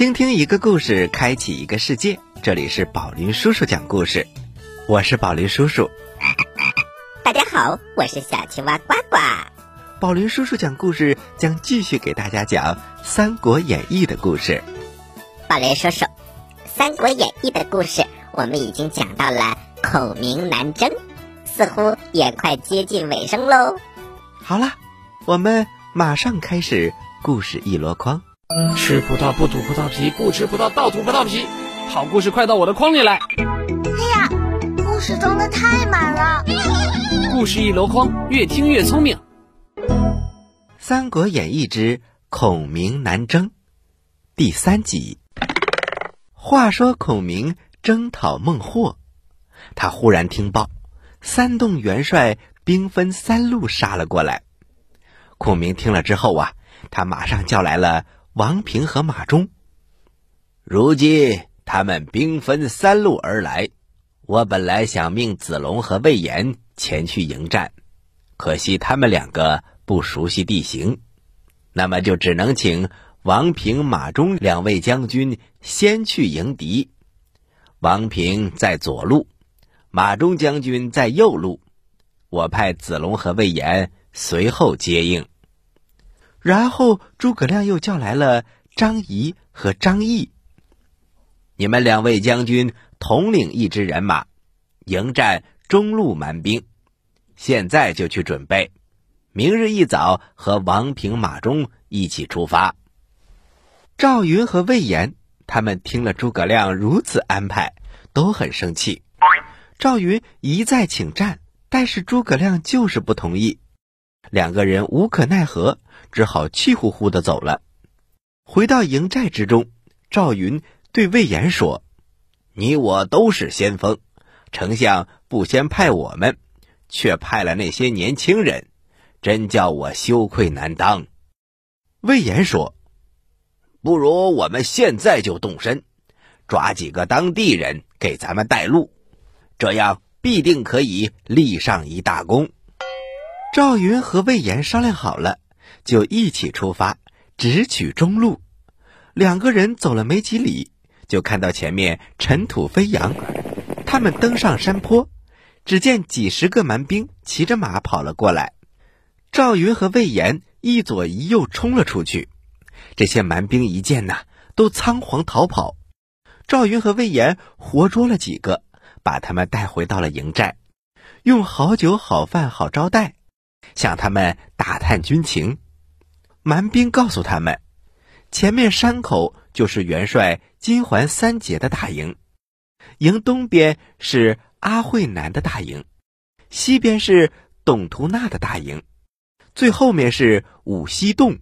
倾听一个故事，开启一个世界。这里是宝林叔叔讲故事，我是宝林叔叔。大家好，我是小青蛙呱呱。宝林叔叔讲故事将继续给大家讲《三国演义》的故事。宝林叔叔，《三国演义》的故事我们已经讲到了孔明南征，似乎也快接近尾声喽。好了，我们马上开始故事一箩筐。吃葡萄不吐葡萄皮，不吃葡萄倒吐葡萄皮。好故事快到我的筐里来！哎呀，故事装的太满了。故事一箩筐，越听越聪明。《三国演义之孔明南征》第三集。话说孔明征讨孟获，他忽然听报，三洞元帅兵分三路杀了过来。孔明听了之后啊，他马上叫来了。王平和马忠，如今他们兵分三路而来，我本来想命子龙和魏延前去迎战，可惜他们两个不熟悉地形，那么就只能请王平、马忠两位将军先去迎敌。王平在左路，马忠将军在右路，我派子龙和魏延随后接应。然后诸葛亮又叫来了张仪和张毅，你们两位将军统领一支人马，迎战中路蛮兵。现在就去准备，明日一早和王平、马忠一起出发。赵云和魏延他们听了诸葛亮如此安排，都很生气。赵云一再请战，但是诸葛亮就是不同意。两个人无可奈何，只好气呼呼的走了。回到营寨之中，赵云对魏延说：“你我都是先锋，丞相不先派我们，却派了那些年轻人，真叫我羞愧难当。”魏延说：“不如我们现在就动身，抓几个当地人给咱们带路，这样必定可以立上一大功。”赵云和魏延商量好了，就一起出发，直取中路。两个人走了没几里，就看到前面尘土飞扬。他们登上山坡，只见几十个蛮兵骑着马跑了过来。赵云和魏延一左一右冲了出去。这些蛮兵一见呐，都仓皇逃跑。赵云和魏延活捉了几个，把他们带回到了营寨，用好酒好饭好招待。向他们打探军情，蛮兵告诉他们，前面山口就是元帅金环三杰的大营，营东边是阿慧南的大营，西边是董图纳的大营，最后面是五溪洞。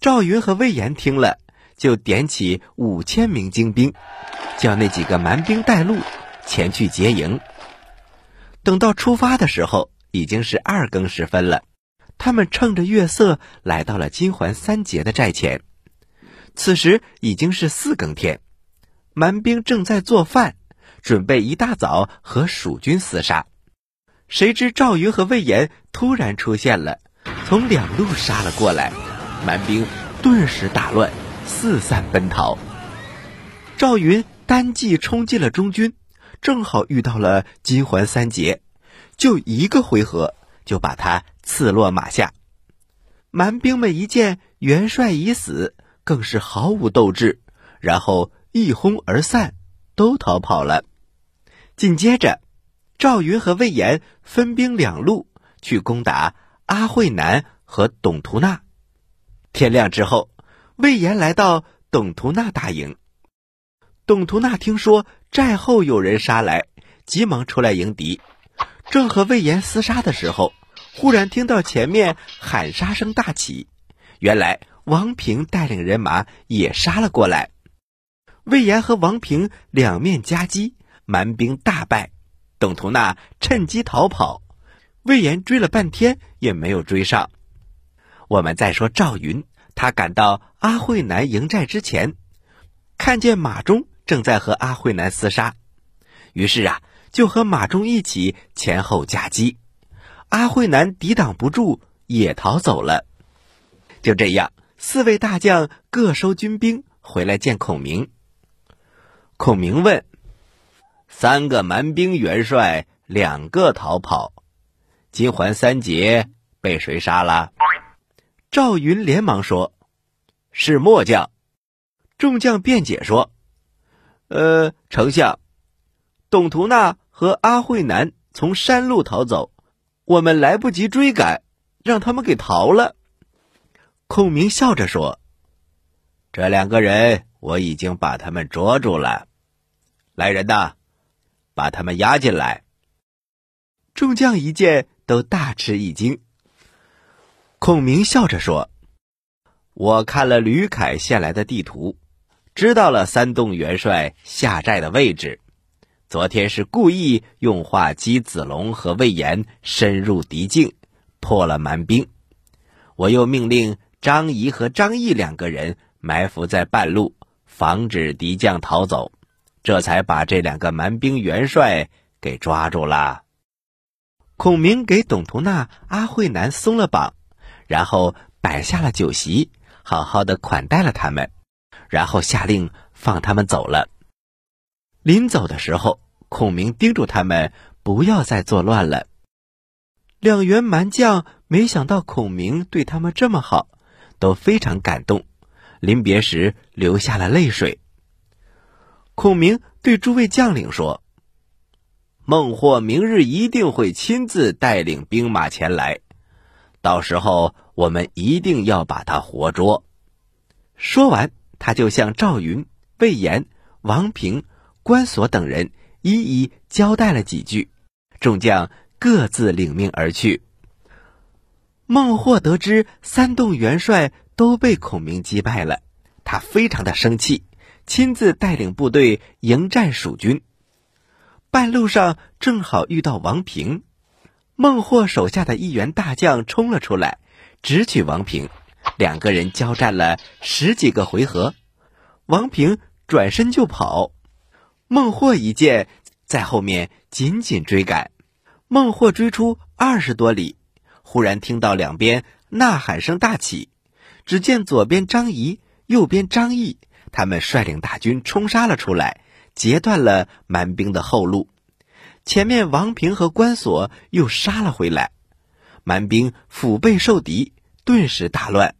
赵云和魏延听了，就点起五千名精兵，叫那几个蛮兵带路前去劫营。等到出发的时候。已经是二更时分了，他们趁着月色来到了金环三杰的寨前。此时已经是四更天，蛮兵正在做饭，准备一大早和蜀军厮杀。谁知赵云和魏延突然出现了，从两路杀了过来，蛮兵顿时大乱，四散奔逃。赵云单骑冲进了中军，正好遇到了金环三杰。就一个回合，就把他刺落马下。蛮兵们一见元帅已死，更是毫无斗志，然后一哄而散，都逃跑了。紧接着，赵云和魏延分兵两路去攻打阿慧南和董图纳。天亮之后，魏延来到董图纳大营。董图纳听说寨后有人杀来，急忙出来迎敌。正和魏延厮杀的时候，忽然听到前面喊杀声大起，原来王平带领人马也杀了过来。魏延和王平两面夹击，蛮兵大败。董图那趁机逃跑，魏延追了半天也没有追上。我们再说赵云，他赶到阿慧南营寨之前，看见马忠正在和阿慧南厮杀，于是啊。就和马忠一起前后夹击，阿慧南抵挡不住，也逃走了。就这样，四位大将各收军兵，回来见孔明。孔明问：“三个蛮兵元帅，两个逃跑，金环三杰被谁杀了？”赵云连忙说：“是末将。”众将辩解说：“呃，丞相，董图纳和阿慧南从山路逃走，我们来不及追赶，让他们给逃了。”孔明笑着说：“这两个人我已经把他们捉住了。”来人呐，把他们押进来！众将一见，都大吃一惊。孔明笑着说：“我看了吕凯献来的地图，知道了三洞元帅下寨的位置。昨天是故意用话姬子龙和魏延深入敌境，破了蛮兵。我又命令张仪和张毅两个人埋伏在半路，防止敌将逃走。”这才把这两个蛮兵元帅给抓住了。孔明给董图纳、阿慧南松了绑，然后摆下了酒席，好好的款待了他们，然后下令放他们走了。临走的时候，孔明叮嘱他们不要再作乱了。两员蛮将没想到孔明对他们这么好，都非常感动，临别时流下了泪水。孔明对诸位将领说：“孟获明日一定会亲自带领兵马前来，到时候我们一定要把他活捉。”说完，他就向赵云、魏延、王平、关索等人一一交代了几句，众将各自领命而去。孟获得知三洞元帅都被孔明击败了，他非常的生气。亲自带领部队迎战蜀军，半路上正好遇到王平，孟获手下的一员大将冲了出来，直取王平，两个人交战了十几个回合，王平转身就跑，孟获一见，在后面紧紧追赶，孟获追出二十多里，忽然听到两边呐喊声大起，只见左边张仪，右边张毅。他们率领大军冲杀了出来，截断了蛮兵的后路。前面王平和关索又杀了回来，蛮兵腹背受敌，顿时大乱。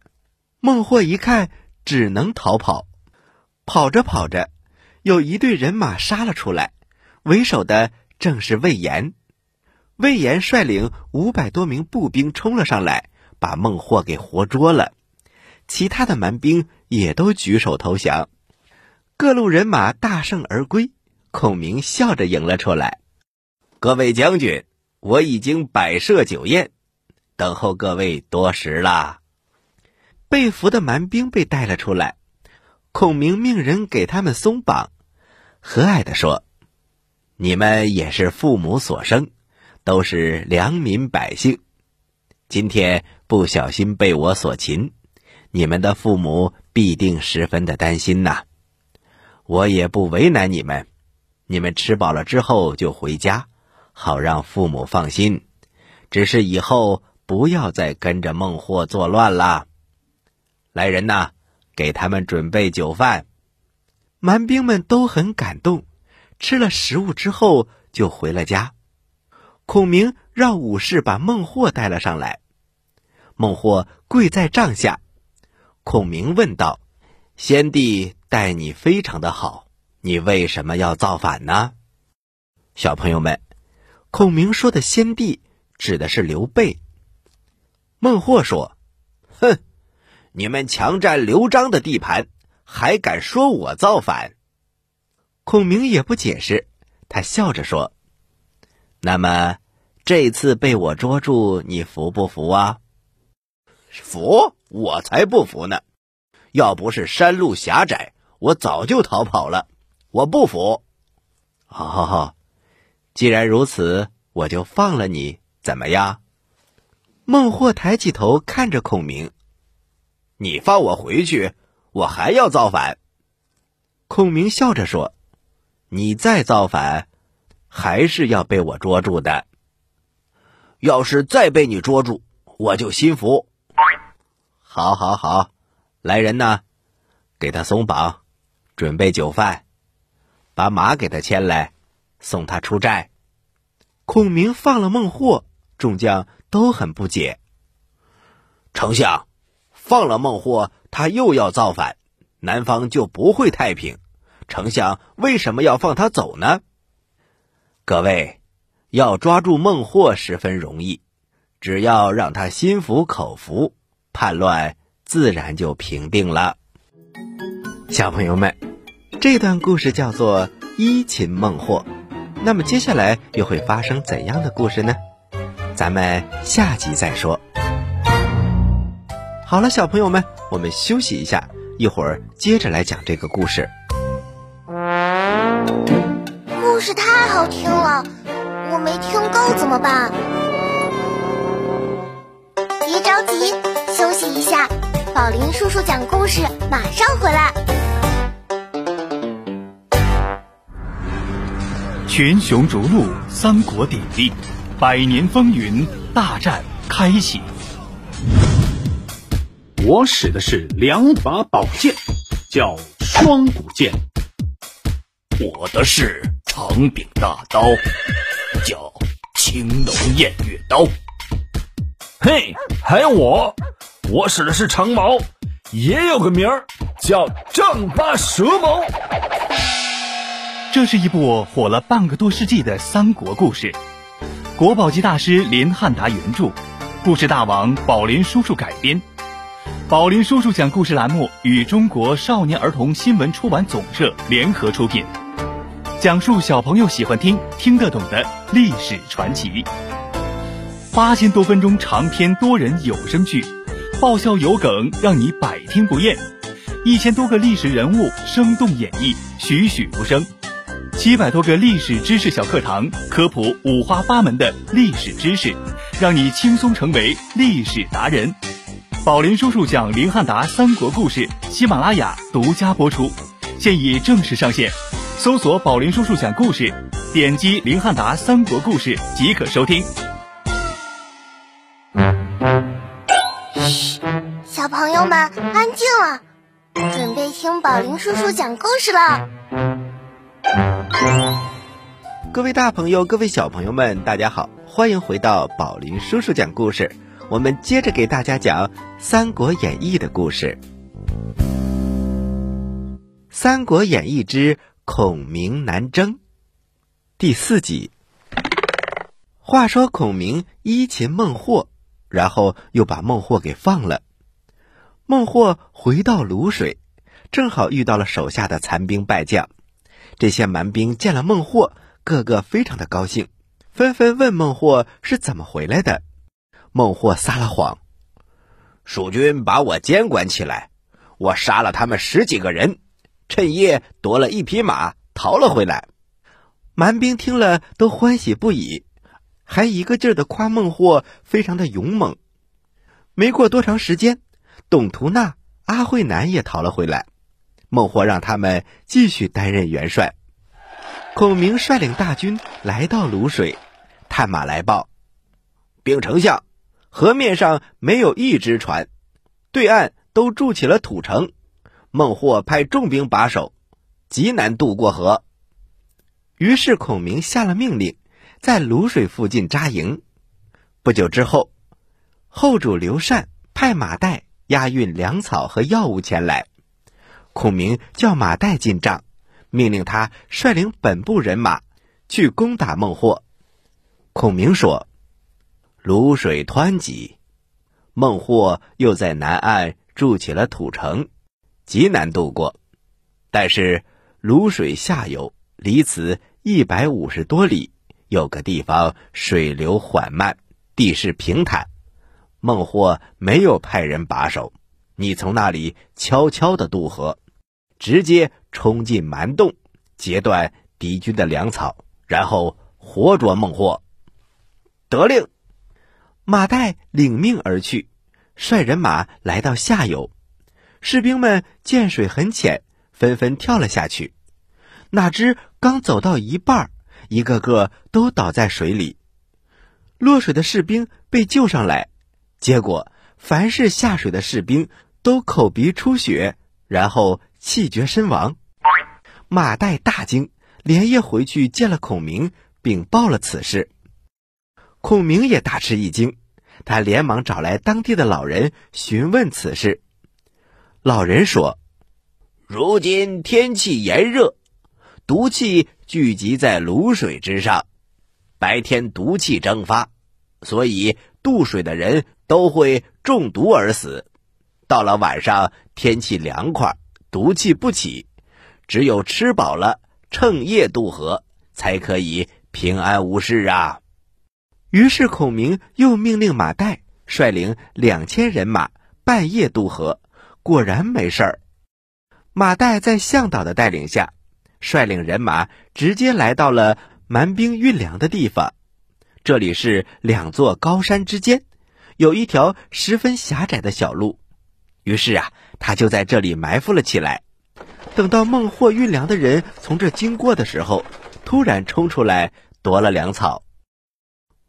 孟获一看，只能逃跑。跑着跑着，有一队人马杀了出来，为首的正是魏延。魏延率领五百多名步兵冲了上来，把孟获给活捉了。其他的蛮兵也都举手投降，各路人马大胜而归。孔明笑着迎了出来：“各位将军，我已经摆设酒宴，等候各位多时了。”被俘的蛮兵被带了出来，孔明命人给他们松绑，和蔼地说：“你们也是父母所生，都是良民百姓，今天不小心被我所擒。”你们的父母必定十分的担心呐，我也不为难你们，你们吃饱了之后就回家，好让父母放心。只是以后不要再跟着孟获作乱了。来人呐，给他们准备酒饭。蛮兵们都很感动，吃了食物之后就回了家。孔明让武士把孟获带了上来，孟获跪在帐下。孔明问道：“先帝待你非常的好，你为什么要造反呢？”小朋友们，孔明说的“先帝”指的是刘备。孟获说：“哼，你们强占刘璋的地盘，还敢说我造反？”孔明也不解释，他笑着说：“那么这次被我捉住，你服不服啊？”服。我才不服呢！要不是山路狭窄，我早就逃跑了。我不服。好好好，既然如此，我就放了你，怎么样？孟获抬起头看着孔明：“你放我回去，我还要造反。”孔明笑着说：“你再造反，还是要被我捉住的。要是再被你捉住，我就心服。”好，好，好，来人呐，给他松绑，准备酒饭，把马给他牵来，送他出寨。孔明放了孟获，众将都很不解。丞相，放了孟获，他又要造反，南方就不会太平。丞相为什么要放他走呢？各位，要抓住孟获十分容易，只要让他心服口服，叛乱自然就平定了。小朋友们，这段故事叫做“一秦孟获”。那么接下来又会发生怎样的故事呢？咱们下集再说。好了，小朋友们，我们休息一下，一会儿接着来讲这个故事。故事太好听了，我没听够怎么办？别着急，休息一下。宝林叔叔讲故事，马上回来。群雄逐鹿，三国鼎立，百年风云，大战开启。我使的是两把宝剑，叫双股剑。我的是长柄大刀，叫青龙偃月刀。嘿，还有我，我使的是长矛，也有个名儿叫丈八蛇矛。这是一部火了半个多世纪的三国故事，国宝级大师林汉达原著，故事大王宝林叔叔改编。宝林叔叔讲故事栏目与中国少年儿童新闻出版总社联合出品，讲述小朋友喜欢听、听得懂的历史传奇。八千多分钟长篇多人有声剧，爆笑有梗，让你百听不厌。一千多个历史人物生动演绎，栩栩如生。七百多个历史知识小课堂，科普五花八门的历史知识，让你轻松成为历史达人。宝林叔叔讲林汉达三国故事，喜马拉雅独家播出，现已正式上线。搜索“宝林叔叔讲故事”，点击林汉达三国故事即可收听。嘘，小朋友们安静了，准备听宝林叔叔讲故事了。各位大朋友，各位小朋友们，大家好，欢迎回到宝林叔叔讲故事。我们接着给大家讲《三国演义》的故事，《三国演义之孔明南征》第四集。话说孔明依擒孟获。然后又把孟获给放了。孟获回到泸水，正好遇到了手下的残兵败将。这些蛮兵见了孟获，个个非常的高兴，纷纷问孟获是怎么回来的。孟获撒了谎：“蜀军把我监管起来，我杀了他们十几个人，趁夜夺了一匹马，逃了回来。”蛮兵听了都欢喜不已。还一个劲儿的夸孟获非常的勇猛。没过多长时间，董图纳、阿慧南也逃了回来。孟获让他们继续担任元帅。孔明率领大军来到泸水，探马来报：禀丞相，河面上没有一只船，对岸都筑起了土城。孟获派重兵把守，极难渡过河。于是孔明下了命令。在泸水附近扎营。不久之后，后主刘禅派马岱押运粮草和药物前来。孔明叫马岱进帐，命令他率领本部人马去攻打孟获。孔明说：“泸水湍急，孟获又在南岸筑起了土城，极难渡过。但是泸水下游离此一百五十多里。”有个地方水流缓慢，地势平坦，孟获没有派人把守，你从那里悄悄的渡河，直接冲进蛮洞，截断敌军的粮草，然后活捉孟获。得令，马岱领命而去，率人马来到下游，士兵们见水很浅，纷纷跳了下去，哪知刚走到一半一个个都倒在水里，落水的士兵被救上来，结果凡是下水的士兵都口鼻出血，然后气绝身亡。马岱大惊，连夜回去见了孔明，禀报了此事。孔明也大吃一惊，他连忙找来当地的老人询问此事。老人说：“如今天气炎热，毒气聚集在卤水之上，白天毒气蒸发，所以渡水的人都会中毒而死。到了晚上，天气凉快，毒气不起，只有吃饱了，趁夜渡河，才可以平安无事啊。”于是孔明又命令马岱率领两千人马半夜渡河。果然没事儿。马岱在向导的带领下，率领人马直接来到了蛮兵运粮的地方。这里是两座高山之间，有一条十分狭窄的小路。于是啊，他就在这里埋伏了起来。等到孟获运粮的人从这经过的时候，突然冲出来夺了粮草。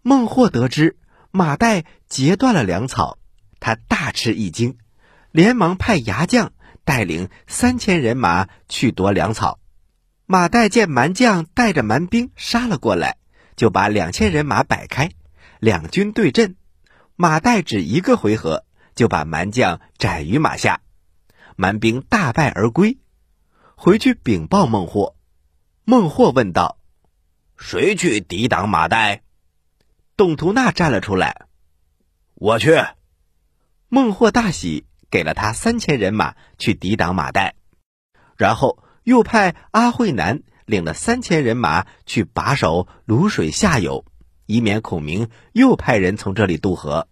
孟获得知马岱截断了粮草，他大吃一惊。连忙派牙将带领三千人马去夺粮草。马岱见蛮将带着蛮兵杀了过来，就把两千人马摆开，两军对阵。马岱只一个回合就把蛮将斩于马下，蛮兵大败而归。回去禀报孟获。孟获问道：“谁去抵挡马岱？”董图纳站了出来：“我去。”孟获大喜。给了他三千人马去抵挡马岱，然后又派阿慧南领了三千人马去把守泸水下游，以免孔明又派人从这里渡河。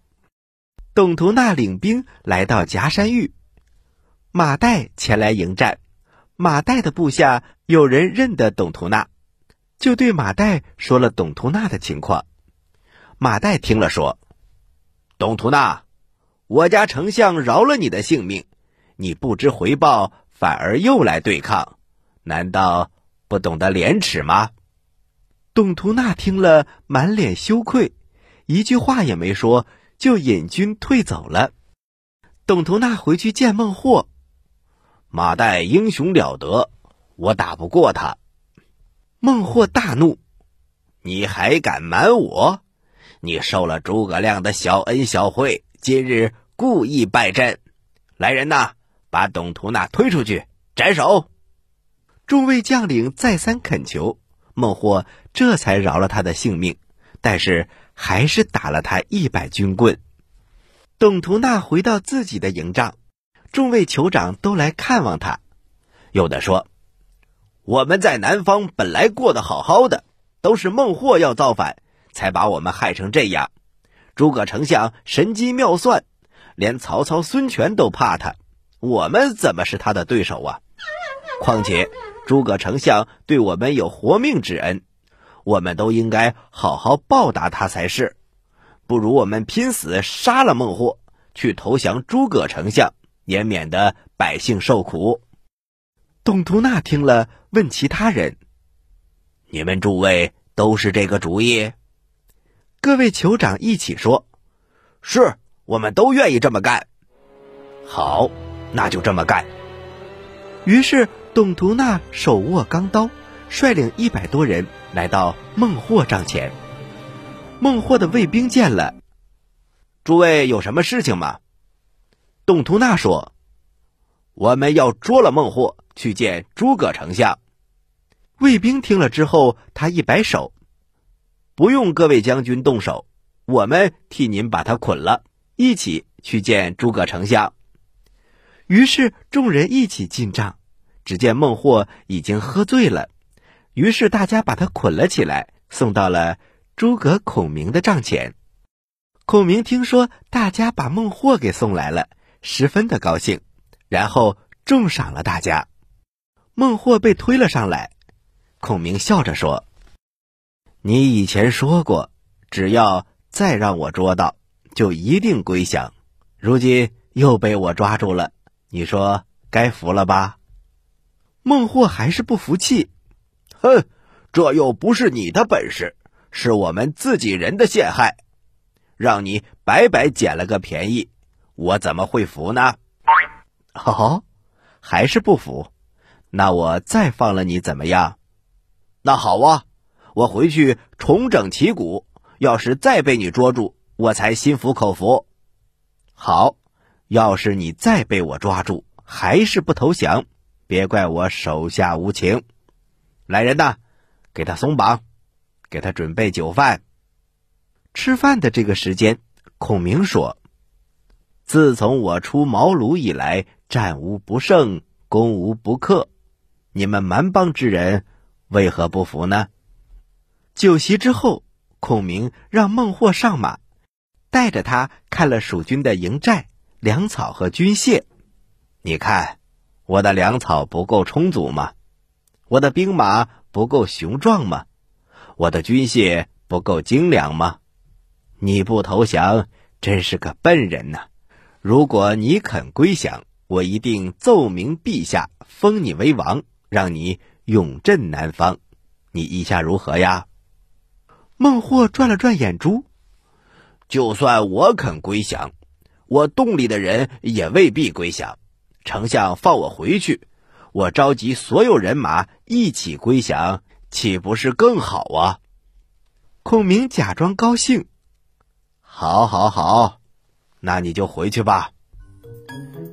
董图纳领兵来到夹山峪，马岱前来迎战。马岱的部下有人认得董图纳，就对马岱说了董图纳的情况。马岱听了说：“董图纳。”我家丞相饶了你的性命，你不知回报，反而又来对抗，难道不懂得廉耻吗？董图纳听了，满脸羞愧，一句话也没说，就引军退走了。董图纳回去见孟获，马岱英雄了得，我打不过他。孟获大怒：“你还敢瞒我？你受了诸葛亮的小恩小惠，今日。”故意败阵，来人呐，把董图纳推出去斩首！众位将领再三恳求，孟获这才饶了他的性命，但是还是打了他一百军棍。董图纳回到自己的营帐，众位酋长都来看望他。有的说：“我们在南方本来过得好好的，都是孟获要造反，才把我们害成这样。诸葛丞相神机妙算。”连曹操、孙权都怕他，我们怎么是他的对手啊？况且诸葛丞相对我们有活命之恩，我们都应该好好报答他才是。不如我们拼死杀了孟获，去投降诸葛丞相，也免得百姓受苦。董图纳听了，问其他人：“你们诸位都是这个主意？”各位酋长一起说：“是。”我们都愿意这么干，好，那就这么干。于是董图纳手握钢刀，率领一百多人来到孟获帐前。孟获的卫兵见了，诸位有什么事情吗？董图纳说：“我们要捉了孟获，去见诸葛丞相。”卫兵听了之后，他一摆手：“不用各位将军动手，我们替您把他捆了。”一起去见诸葛丞相。于是众人一起进帐，只见孟获已经喝醉了。于是大家把他捆了起来，送到了诸葛孔明的帐前。孔明听说大家把孟获给送来了，十分的高兴，然后重赏了大家。孟获被推了上来，孔明笑着说：“你以前说过，只要再让我捉到。”就一定归降，如今又被我抓住了，你说该服了吧？孟获还是不服气，哼，这又不是你的本事，是我们自己人的陷害，让你白白捡了个便宜，我怎么会服呢？哦，还是不服？那我再放了你怎么样？那好啊，我回去重整旗鼓。要是再被你捉住，我才心服口服。好，要是你再被我抓住，还是不投降，别怪我手下无情。来人呐，给他松绑，给他准备酒饭。吃饭的这个时间，孔明说：“自从我出茅庐以来，战无不胜，攻无不克。你们蛮邦之人为何不服呢？”酒席之后。孔明让孟获上马，带着他看了蜀军的营寨、粮草和军械。你看，我的粮草不够充足吗？我的兵马不够雄壮吗？我的军械不够精良吗？你不投降，真是个笨人呐！如果你肯归降，我一定奏明陛下，封你为王，让你永镇南方。你意下如何呀？孟获转了转眼珠，就算我肯归降，我洞里的人也未必归降。丞相放我回去，我召集所有人马一起归降，岂不是更好啊？孔明假装高兴，好，好，好，那你就回去吧。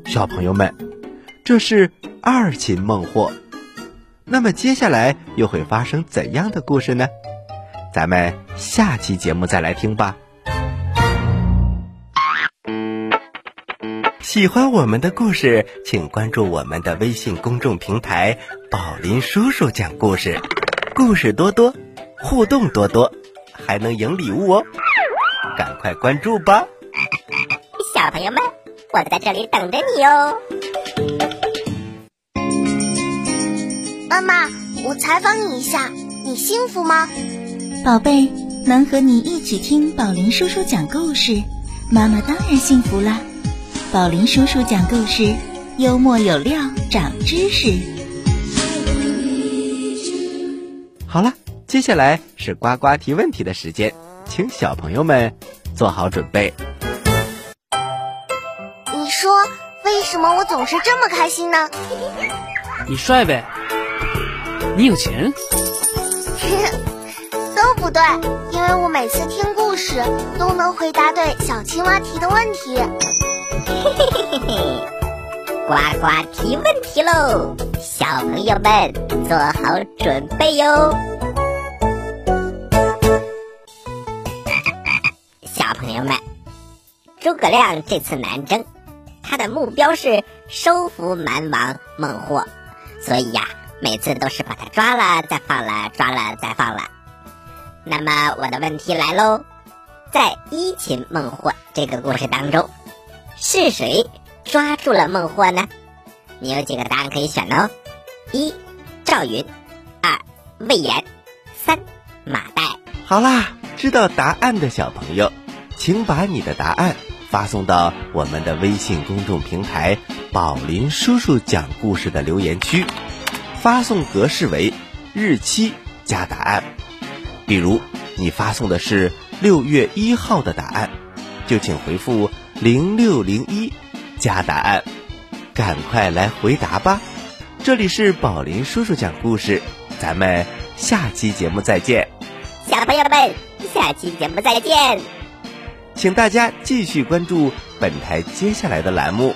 小朋友们，这是二擒孟获，那么接下来又会发生怎样的故事呢？咱们下期节目再来听吧。喜欢我们的故事，请关注我们的微信公众平台“宝林叔叔讲故事”，故事多多，互动多多，还能赢礼物哦！赶快关注吧，小朋友们，我在这里等着你哦。妈妈，我采访你一下，你幸福吗？宝贝，能和你一起听宝林叔叔讲故事，妈妈当然幸福啦！宝林叔叔讲故事，幽默有料，长知识。好了，接下来是呱呱提问题的时间，请小朋友们做好准备。你说，为什么我总是这么开心呢？你帅呗，你有钱。不对，因为我每次听故事都能回答对小青蛙提的问题。嘿嘿嘿嘿嘿，呱呱提问题喽！小朋友们做好准备哟。小朋友们，诸葛亮这次南征，他的目标是收服蛮王孟获，所以呀，每次都是把他抓了再放了，抓了再放了。那么我的问题来喽，在一擒孟获这个故事当中，是谁抓住了孟获呢？你有几个答案可以选哦：一赵云，二魏延，三马岱。好啦，知道答案的小朋友，请把你的答案发送到我们的微信公众平台“宝林叔叔讲故事”的留言区，发送格式为日期加答案。比如，你发送的是六月一号的答案，就请回复零六零一加答案，赶快来回答吧！这里是宝林叔叔讲故事，咱们下期节目再见。小朋友们，下期节目再见。请大家继续关注本台接下来的栏目。